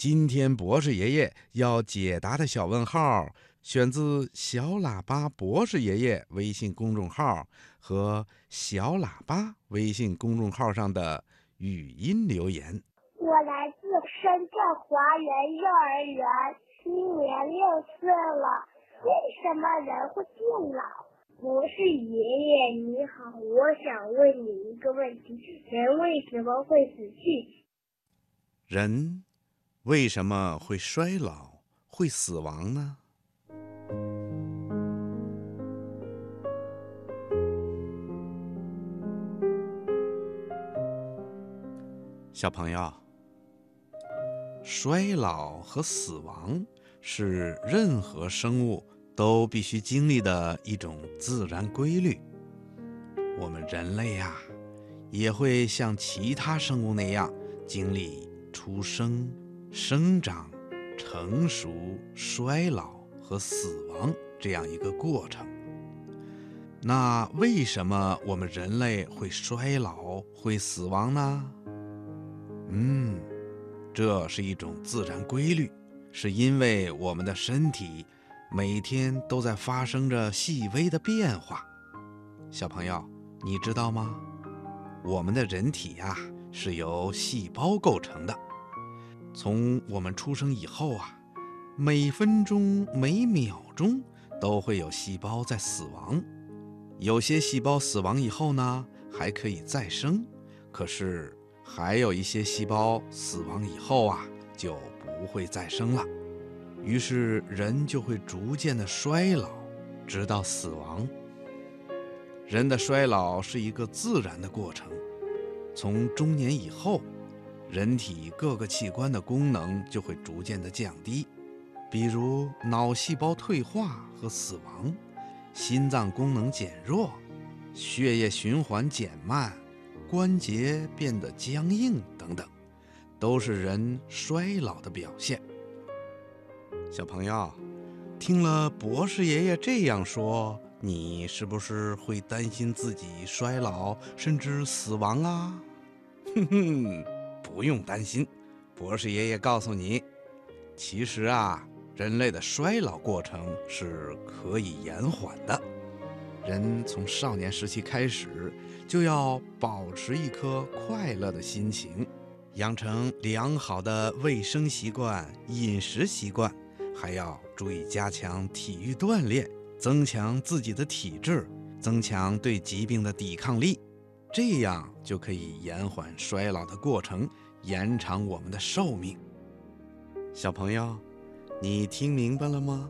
今天博士爷爷要解答的小问号，选自小喇叭博士爷爷微信公众号和小喇叭微信公众号上的语音留言。我来自深圳华园幼儿园，今年六岁了。为什么人会变老？博士爷爷你好，我想问你一个问题：人为什么会死去？人为什么会衰老、会死亡呢？小朋友，衰老和死亡是任何生物都必须经历的一种自然规律。我们人类呀，也会像其他生物那样经历出生、生长、成熟、衰老和死亡这样一个过程。那为什么我们人类会衰老、会死亡呢？嗯，这是一种自然规律，是因为我们的身体每天都在发生着细微的变化。小朋友，你知道吗？我们的人体呀是由细胞构成的。从我们出生以后啊，每分钟、每秒钟都会有细胞在死亡。有些细胞死亡以后呢，还可以再生，可是。还有一些细胞死亡以后啊，就不会再生了，于是人就会逐渐的衰老，直到死亡。人的衰老是一个自然的过程，从中年以后，人体各个器官的功能就会逐渐的降低，比如脑细胞退化和死亡，心脏功能减弱，血液循环减慢。关节变得僵硬等等，都是人衰老的表现。小朋友，听了博士爷爷这样说，你是不是会担心自己衰老甚至死亡啊？哼哼，不用担心，博士爷爷告诉你，其实啊，人类的衰老过程是可以延缓的。人从少年时期开始，就要保持一颗快乐的心情，养成良好的卫生习惯、饮食习惯，还要注意加强体育锻炼，增强自己的体质，增强对疾病的抵抗力，这样就可以延缓衰老的过程，延长我们的寿命。小朋友，你听明白了吗？